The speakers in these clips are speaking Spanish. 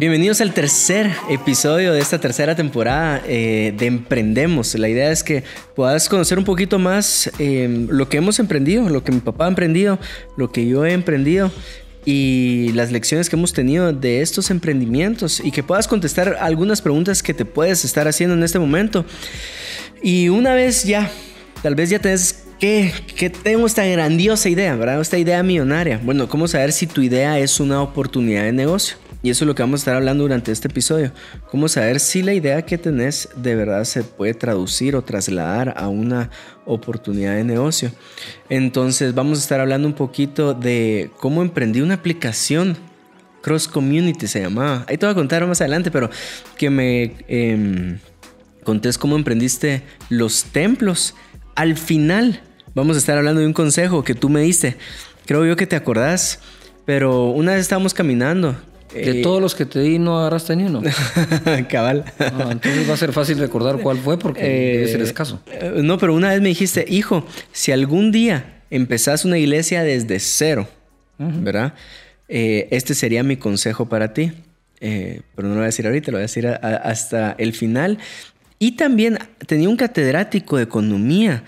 Bienvenidos al tercer episodio de esta tercera temporada eh, de Emprendemos. La idea es que puedas conocer un poquito más eh, lo que hemos emprendido, lo que mi papá ha emprendido, lo que yo he emprendido y las lecciones que hemos tenido de estos emprendimientos y que puedas contestar algunas preguntas que te puedes estar haciendo en este momento. Y una vez ya, tal vez ya tenés que, que tengo esta grandiosa idea, ¿verdad? Esta idea millonaria. Bueno, ¿cómo saber si tu idea es una oportunidad de negocio? Y eso es lo que vamos a estar hablando durante este episodio. Cómo saber si la idea que tenés de verdad se puede traducir o trasladar a una oportunidad de negocio. Entonces vamos a estar hablando un poquito de cómo emprendí una aplicación. Cross Community se llamaba. Ahí te voy a contar más adelante, pero que me eh, contés cómo emprendiste los templos. Al final vamos a estar hablando de un consejo que tú me diste. Creo yo que te acordás. Pero una vez estábamos caminando de eh, todos los que te di no agarraste ni uno. Cabal. Ah, entonces va a ser fácil recordar cuál fue porque debe ser escaso. Eh, no, pero una vez me dijiste, hijo, si algún día empezás una iglesia desde cero, ¿verdad? Eh, este sería mi consejo para ti. pero no lo voy a decir ahorita, lo voy a decir hasta el final. Y también tenía un catedrático de economía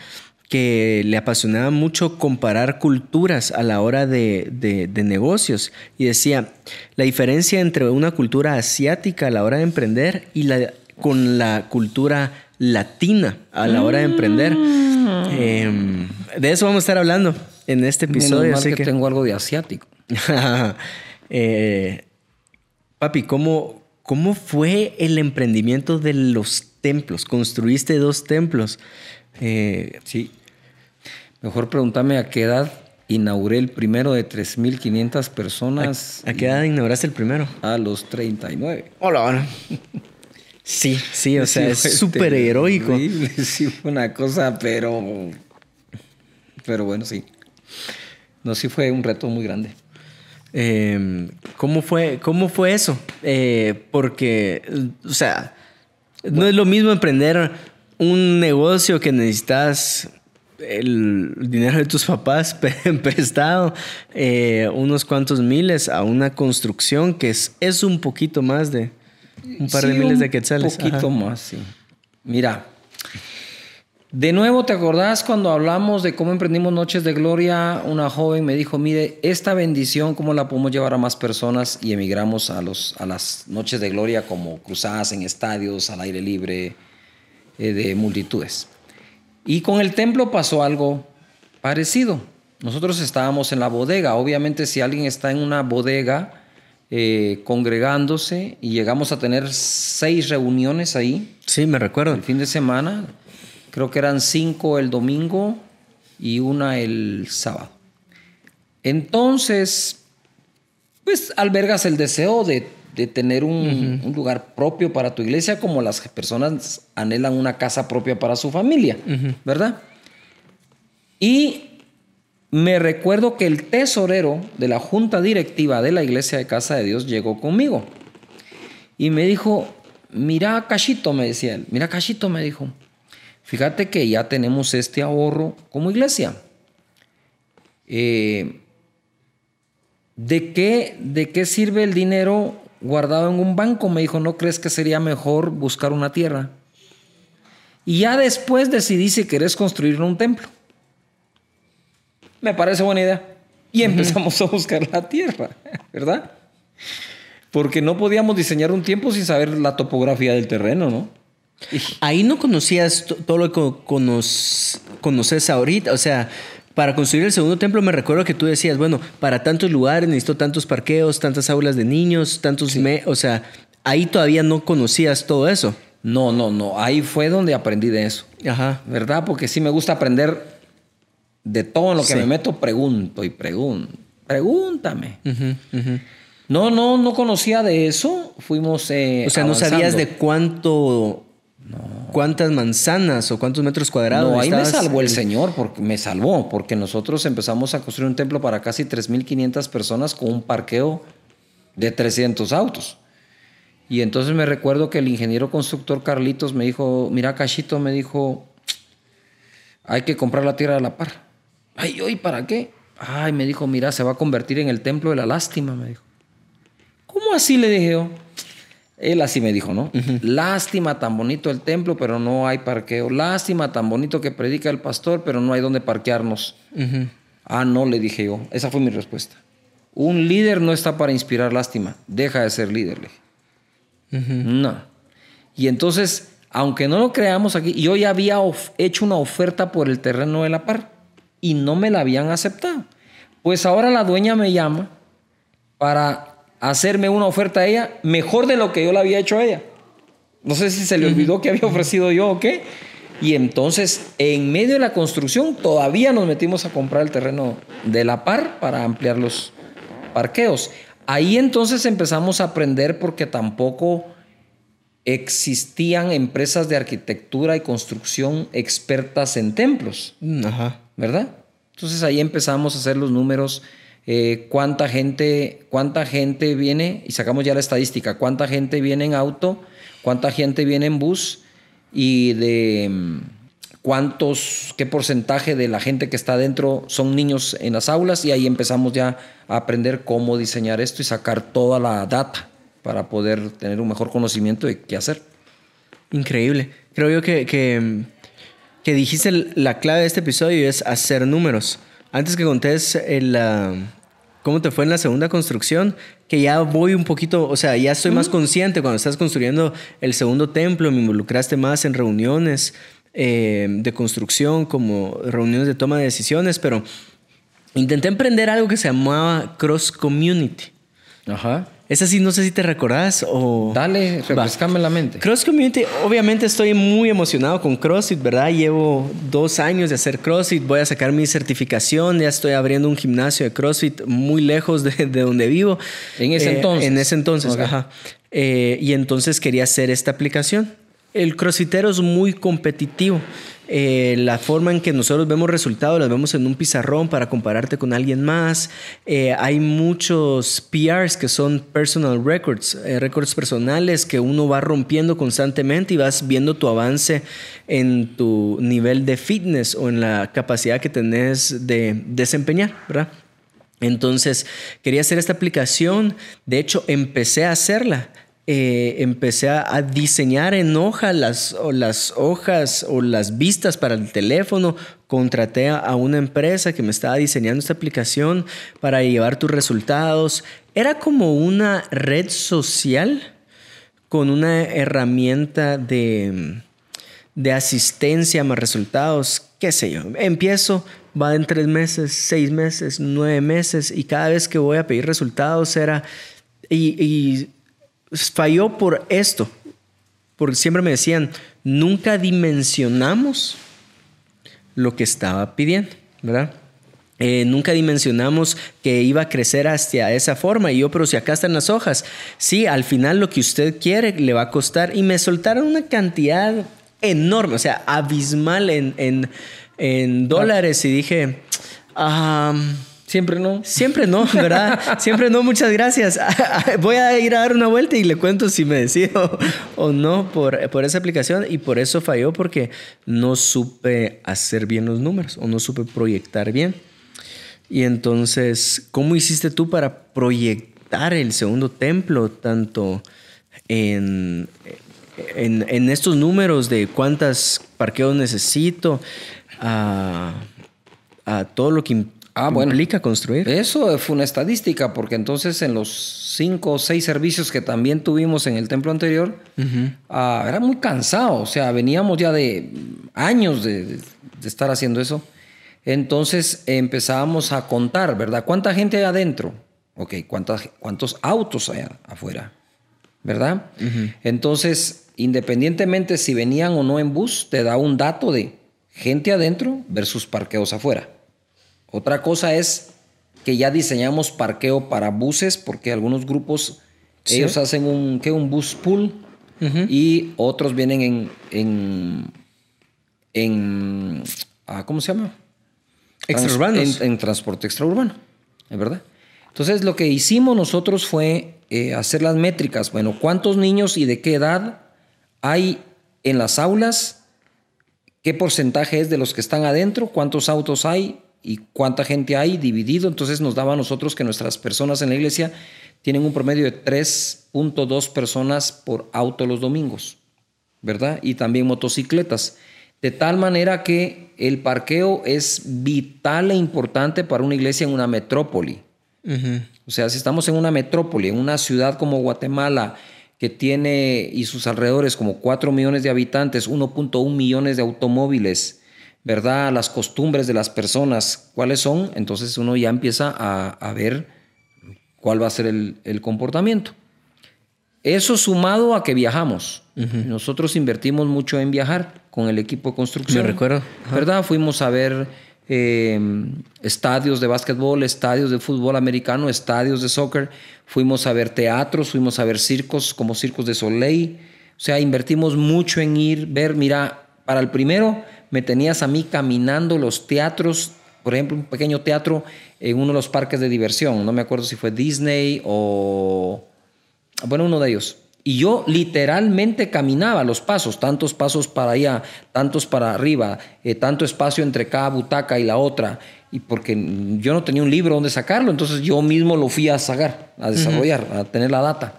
que le apasionaba mucho comparar culturas a la hora de, negocios y decía, la diferencia entre una cultura asiática a la hora de emprender y la, con la cultura latina a la hora de emprender. Mm. Em, de eso vamos a estar hablando en este episodio. así que, tengo algo de asiático. Eh, papi, ¿cómo, ¿cómo fue el emprendimiento de los templos? Construiste dos templos. Eh, sí. Mejor pregúntame a qué edad inauguré el primero de 3.500 personas. ¿A, qué edad inauguraste el primero? A los 39. Hola, Sí, sí, o sea, es súper heroico. Sí, fue una cosa, pero. Pero bueno, sí. No, sí fue un reto muy grande. Em, ¿cómo, fue, ¿Cómo fue eso? Eh, porque, o sea, no es lo mismo emprender un negocio que necesitas el dinero de tus papás prestado eh, unos cuantos miles a una construcción que es, es un poquito más de un par de miles de quetzales. Un poquito más, sí. Mira, de nuevo, ¿te acordás cuando hablamos de cómo emprendimos Noches de Gloria? Una joven me dijo, mire, esta bendición, ¿cómo la podemos llevar a más personas? Y emigramos a, los, a las Noches de Gloria como cruzadas en estadios, al aire libre, eh, de multitudes. Y con el templo pasó algo parecido. Nosotros estábamos en la bodega. Obviamente si alguien está en una bodega eh, congregándose y llegamos a tener seis reuniones ahí. Sí, me recuerdo. El fin de semana. Creo que eran cinco el domingo y una el sábado. Entonces, pues albergas el deseo de de tener un, lugar propio para tu iglesia, como las personas anhelan una casa propia para su familia, ¿verdad? Y me recuerdo que el tesorero de la junta directiva de la iglesia de Casa de Dios llegó conmigo y me dijo, mira Cachito, me decía él, mira Cachito, me dijo, fíjate que ya tenemos este ahorro como iglesia. Eh, ¿de, qué, ¿De qué sirve el dinero guardado en un banco. Me dijo, ¿no crees que sería mejor buscar una tierra? Y ya después decidí si querés construir un templo. Me parece buena idea. Y empezamos a buscar la tierra, ¿verdad? Porque no podíamos diseñar un tiempo sin saber la topografía del terreno, ¿no? Ahí no conocías todo lo que conoces ahorita. O sea, para construir el segundo templo me recuerdo que tú decías, bueno, para tantos lugares necesito tantos parqueos, tantas aulas de niños, tantos... o sea, ahí todavía no conocías todo eso. No, no, no. Ahí fue donde aprendí de eso. Ajá. ¿Verdad? Porque sí me gusta aprender de todo en lo que me meto, pregunto y pregunto. Pregúntame. No, no, no conocía de eso. Fuimos. Eh, o sea, no sabías de cuánto ¿Cuántas manzanas o cuántos metros cuadrados? No, ahí me salvó el Señor, porque me salvó, porque nosotros empezamos a construir un templo para casi 3.500 personas con un parqueo de 300 autos. Y entonces me recuerdo que el ingeniero constructor Carlitos me dijo, mira, Cachito, me dijo, hay que comprar la tierra a la par. Ay, ¿y para qué? Ay, me dijo, mira, se va a convertir en el templo de la lástima, me dijo. ¿Cómo así? Le dije yo. Él así me dijo, ¿no? Lástima, tan bonito el templo, pero no hay parqueo. Lástima, tan bonito que predica el pastor, pero no hay donde parquearnos. Ah, no, le dije yo. Esa fue mi respuesta. Un líder no está para inspirar lástima. Deja de ser líder, le dije. No. Y entonces, aunque no lo creamos aquí, yo ya había hecho una oferta por el terreno de la par y no me la habían aceptado. Pues ahora la dueña me llama para hacerme una oferta a ella mejor de lo que yo le había hecho a ella. No sé si se le olvidó que había ofrecido yo o qué. Y entonces, en medio de la construcción, todavía nos metimos a comprar el terreno de la par para ampliar los parqueos. Ahí entonces empezamos a aprender porque tampoco existían empresas de arquitectura y construcción expertas en templos. Ajá. ¿Verdad? Entonces ahí empezamos a hacer los números eh, cuánta gente, cuánta gente viene, y sacamos ya la estadística, cuánta gente viene en auto, cuánta gente viene en bus y de mm, cuántos, qué porcentaje de la gente que está dentro son niños en las aulas y ahí empezamos ya a aprender cómo diseñar esto y sacar toda la data para poder tener un mejor conocimiento de qué hacer. Increíble. Creo yo que, que, que dijiste la clave de este episodio es hacer números. Antes que contés el, ah, cómo te fue en la segunda construcción, que ya voy un poquito, o sea, ya estoy más consciente cuando estás construyendo el segundo templo, me involucraste más en reuniones eh, de construcción, como reuniones de toma de decisiones, pero intenté emprender algo que se llamaba Cross Community. Ajá. Esa sí, no sé si te recordás o... Dale, refrescame la mente. Cross Community, obviamente estoy muy emocionado con CrossFit, ¿verdad? Llevo dos años de hacer CrossFit, voy a sacar mi certificación, ya estoy abriendo un gimnasio de CrossFit muy lejos de, donde vivo. En ese eh, entonces. En ese entonces, ajá. Eh, y entonces quería hacer esta aplicación. El crossfitero es muy competitivo. Eh, la forma en que nosotros vemos resultados las vemos en un pizarrón para compararte con alguien más. Eh, hay muchos PRs que son personal records, eh, récords personales que uno va rompiendo constantemente y vas viendo tu avance en tu nivel de fitness o en la capacidad que tenés de desempeñar, ¿verdad? Entonces, quería hacer esta aplicación. De hecho, empecé a hacerla eh, empecé a, diseñar en hoja las, o las hojas o las vistas para el teléfono. Contraté a, una empresa que me estaba diseñando esta aplicación para llevar tus resultados. Era como una red social con una herramienta de, de asistencia más resultados, qué sé yo. Empiezo, va en tres meses, seis meses, nueve meses y cada vez que voy a pedir resultados era... y falló por esto, porque siempre me decían, nunca dimensionamos lo que estaba pidiendo, ¿verdad? Eh, nunca dimensionamos que iba a crecer hacia esa forma. Y yo, pero si acá están las hojas, sí, al final lo que usted quiere le va a costar. Y me soltaron una cantidad enorme, o sea, abismal en, en, dólares. Y dije, ah Siempre no. Siempre no, ¿verdad? Siempre no, muchas gracias. Voy a ir a dar una vuelta y le cuento si me decido o no por, por esa aplicación y por eso falló porque no supe hacer bien los números o no supe proyectar bien. Y entonces, ¿cómo hiciste tú para proyectar el segundo templo tanto en, en, estos números de cuántas parqueos necesito, a, a todo lo que Ah, bueno. implica construir. Eso fue una estadística, porque entonces en los cinco o seis servicios que también tuvimos en el templo anterior, ah, era muy cansado. O sea, veníamos ya de años de, estar haciendo eso. Entonces empezábamos a contar, ¿verdad? ¿Cuánta gente hay adentro? Ok, ¿cuántas, ¿cuántos autos hay afuera? ¿Verdad? Entonces, independientemente si venían o no en bus, te da un dato de gente adentro versus parqueos afuera. Otra cosa es que ya diseñamos parqueo para buses, porque algunos grupos, ellos hacen un, ¿qué? un bus pool y otros vienen en, en, en ah, ¿cómo se llama? Extraurbanos. En, transporte extraurbano, ¿es verdad? Entonces lo que hicimos nosotros fue eh, hacer las métricas. Bueno, ¿cuántos niños y de qué edad hay en las aulas? ¿Qué porcentaje es de los que están adentro? ¿Cuántos autos hay? Y cuánta gente hay dividido. Entonces nos daba a nosotros que nuestras personas en la iglesia tienen un promedio de 3.2 personas por auto los domingos, ¿verdad? Y también motocicletas. De tal manera que el parqueo es vital e importante para una iglesia en una metrópoli. O sea, si estamos en una metrópoli, en una ciudad como Guatemala, que tiene y sus alrededores como 4 millones de habitantes, 1.1 millones de automóviles, ¿verdad? Las costumbres de las personas, ¿cuáles son? Entonces uno ya empieza a, ver cuál va a ser el, comportamiento. Eso sumado a que viajamos. Nosotros invertimos mucho en viajar con el equipo de construcción. Me recuerdo. ¿Verdad? Fuimos a ver Em, estadios de básquetbol, estadios de fútbol americano, estadios de soccer, fuimos a ver teatros, fuimos a ver circos como Circos de Soleil. O sea, invertimos mucho en ir, ver, mira, para el primero me tenías a mí caminando los teatros, por ejemplo, un pequeño teatro en uno de los parques de diversión, no me acuerdo si fue Disney o, bueno, uno de ellos. Y yo literalmente caminaba los pasos, tantos pasos para allá, tantos para arriba, eh, tanto espacio entre cada butaca y la otra. Y porque yo no tenía un libro donde sacarlo, entonces yo mismo lo fui a sacar, a desarrollar, a tener la data.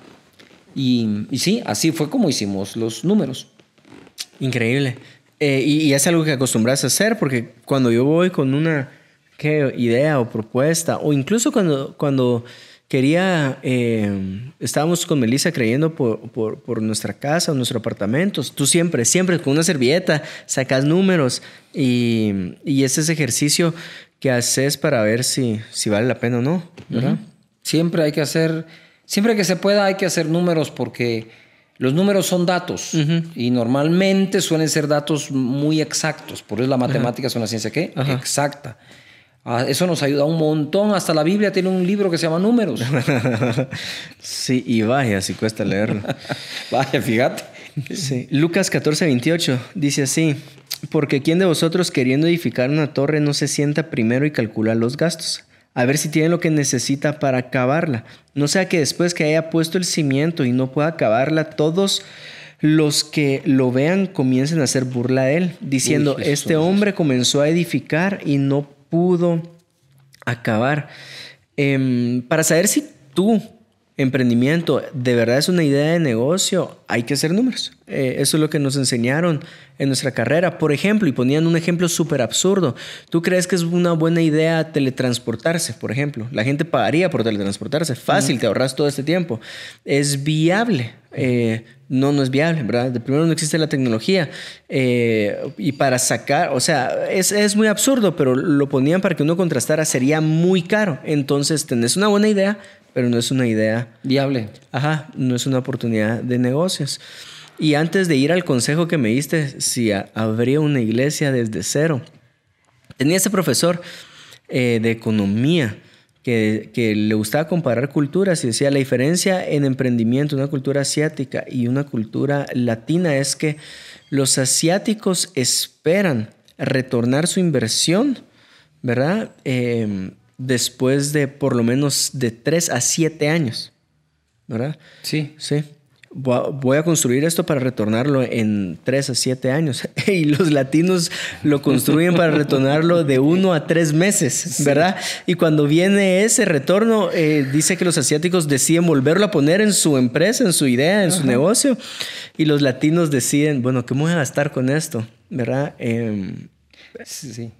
Y, sí, así fue como hicimos los números. Increíble. Eh, y, es algo que acostumbras a hacer, porque cuando yo voy con una ¿qué, idea o propuesta, o incluso cuando, cuando quería, eh, estábamos con Melissa creyendo por, por, nuestra casa, nuestro apartamento. Tú siempre, siempre con una servilleta sacas números y, y ese es ejercicio que haces para ver si, si vale la pena o no, ¿verdad? Siempre hay que hacer, siempre que se pueda hay que hacer números porque los números son datos y normalmente suelen ser datos muy exactos. Por eso la matemática es una ciencia que exacta. Ah, eso nos ayuda un montón. Hasta la Biblia tiene un libro que se llama Números. sí, y vaya, si cuesta leerlo. vaya, fíjate. Sí. Lucas 14, 28 dice así: Porque ¿quién de vosotros queriendo edificar una torre no se sienta primero y calcula los gastos? A ver si tiene lo que necesita para acabarla. No sea que después que haya puesto el cimiento y no pueda acabarla, todos los que lo vean comiencen a hacer burla de él, diciendo, este hombre comenzó a edificar y no pudo acabar. Em, para saber si tu emprendimiento de verdad es una idea de negocio, hay que hacer números. Eh, eso es lo que nos enseñaron en nuestra carrera. Por ejemplo, y ponían un ejemplo súper absurdo. ¿Tú crees que es una buena idea teletransportarse, por ejemplo? La gente pagaría por teletransportarse. Fácil, te ahorras todo este tiempo. ¿Es viable? Eh, no, no es viable, ¿verdad? De primero no existe la tecnología. Eh, y para sacar, o sea, es, muy absurdo, pero lo ponían para que uno contrastara, sería muy caro. Entonces, tenés una buena idea, pero no es una idea viable. Ajá, no es una oportunidad de negocios. Y antes de ir al consejo que me diste, si habría una iglesia desde cero, tenía ese profesor eh, de economía que, le gustaba comparar culturas y decía la diferencia en emprendimiento, una cultura asiática y una cultura latina es que los asiáticos esperan retornar su inversión, ¿verdad? Em, después de por lo menos de 3 a 7 años, ¿verdad? Sí. Sí voy a construir esto para retornarlo en 3 a 7 años. y los latinos lo construyen para retornarlo de 1 a 3 meses, ¿verdad? Y cuando viene ese retorno, eh, dice que los asiáticos deciden volverlo a poner en su empresa, en su idea, en su negocio. Y los latinos deciden, bueno, ¿qué voy a gastar con esto? ¿Verdad? Em, sí.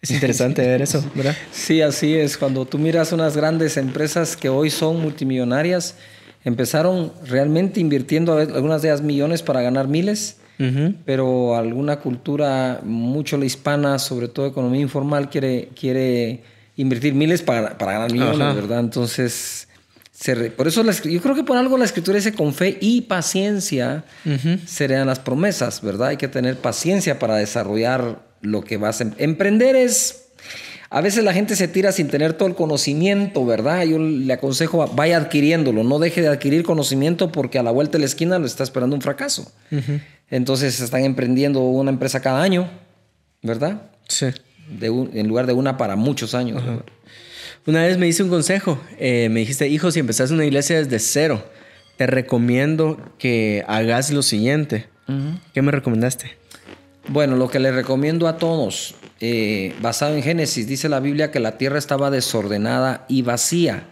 Es interesante ver eso, ¿verdad? Sí, así es. Cuando tú miras unas grandes empresas que hoy son multimillonarias, Empezaron realmente invirtiendo algunas de ellas millones para ganar miles, pero alguna cultura, mucho la hispana, sobre todo economía informal, quiere, quiere invertir miles para, para ganar millones, ¿verdad? Entonces, por eso yo creo que por algo la escritura dice con fe y paciencia serían las promesas, ¿verdad? Hay que tener paciencia para desarrollar lo que vas a em-, emprender es a veces la gente se tira sin tener todo el conocimiento, ¿verdad? Yo le aconsejo, vaya adquiriéndolo, no deje de adquirir conocimiento porque a la vuelta de la esquina lo está esperando un fracaso. Entonces están emprendiendo una empresa cada año, ¿verdad? Sí. en lugar de una para muchos años. Una vez me hice un consejo, eh, me dijiste, hijo, si empezás una iglesia desde cero, te recomiendo que hagas lo siguiente. ¿Qué me recomendaste? Bueno, lo que le recomiendo a todos, eh, basado en Génesis, dice la Biblia que la tierra estaba desordenada y vacía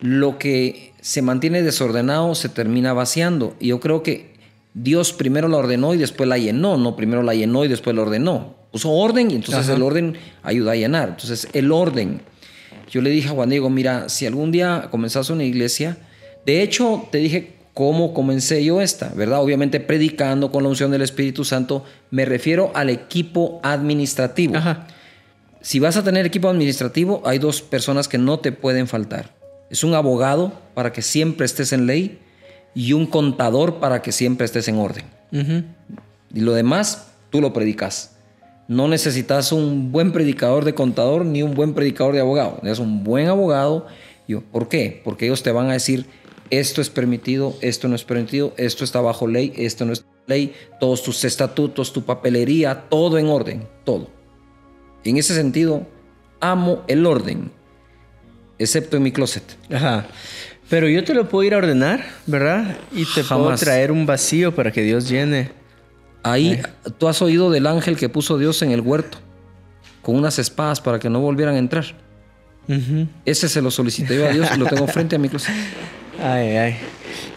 lo que se mantiene desordenado se termina vaciando. Y yo creo que Dios primero la ordenó y después la llenó, no primero la llenó y después la ordenó. Puso orden y entonces el orden ayuda a llenar. Entonces el orden. Yo le dije a Juan Diego, mira, si algún día comenzas una iglesia, de hecho te dije cómo comencé yo esta, ¿verdad? Obviamente predicando con la unción del Espíritu Santo, me refiero al equipo administrativo. Si vas a tener equipo administrativo, hay dos personas que no te pueden faltar. Es un abogado para que siempre estés en ley y un contador para que siempre estés en orden. Y lo demás, tú lo predicas. No necesitas un buen predicador de contador ni un buen predicador de abogado. Es un buen abogado. ¿Por qué? Porque ellos te van a decir esto es permitido, esto no es permitido, esto está bajo ley, esto no es ley, todos tus estatutos, tu papelería, todo en orden, todo. en ese sentido, amo el orden, excepto en mi closet. Ajá. Pero yo te lo puedo ir a ordenar, ¿verdad? Y te puedo traer un vacío para que Dios llene. Ahí, tú has oído del ángel que puso Dios en el huerto, con unas espadas para que no volvieran a entrar. Ese se lo solicité yo a Dios y lo tengo frente a mi closet. Ay, ay.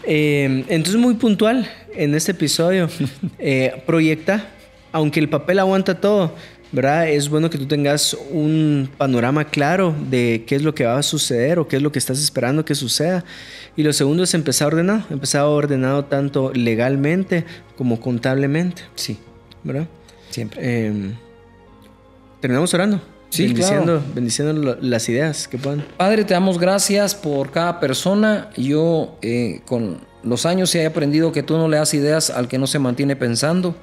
Em, entonces, muy puntual en este episodio. Eh, proyecta, aunque el papel aguanta todo, ¿verdad? Es bueno que tú tengas un panorama claro de qué es lo que va a suceder o qué es lo que estás esperando que suceda. Y lo segundo es empezar ordenado, empezar ordenado tanto legalmente como contablemente. Sí. ¿Verdad? Siempre. Eh, terminamos orando. Sí, bendiciendo, bendiciendo las ideas que puedan. Padre, te damos gracias por cada persona. Yo eh, con los años he aprendido que tú no le das ideas al que no se mantiene pensando.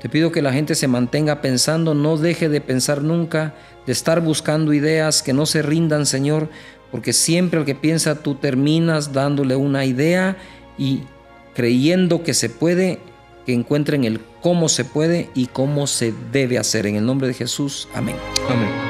Te pido que la gente se mantenga pensando, no deje de pensar nunca, de estar buscando ideas, que no se rindan, Señor, porque siempre al que piensa tú terminas dándole una idea y creyendo que se puede, que encuentren el cómo se puede y cómo se debe hacer. En el nombre de Jesús, amén. Amén.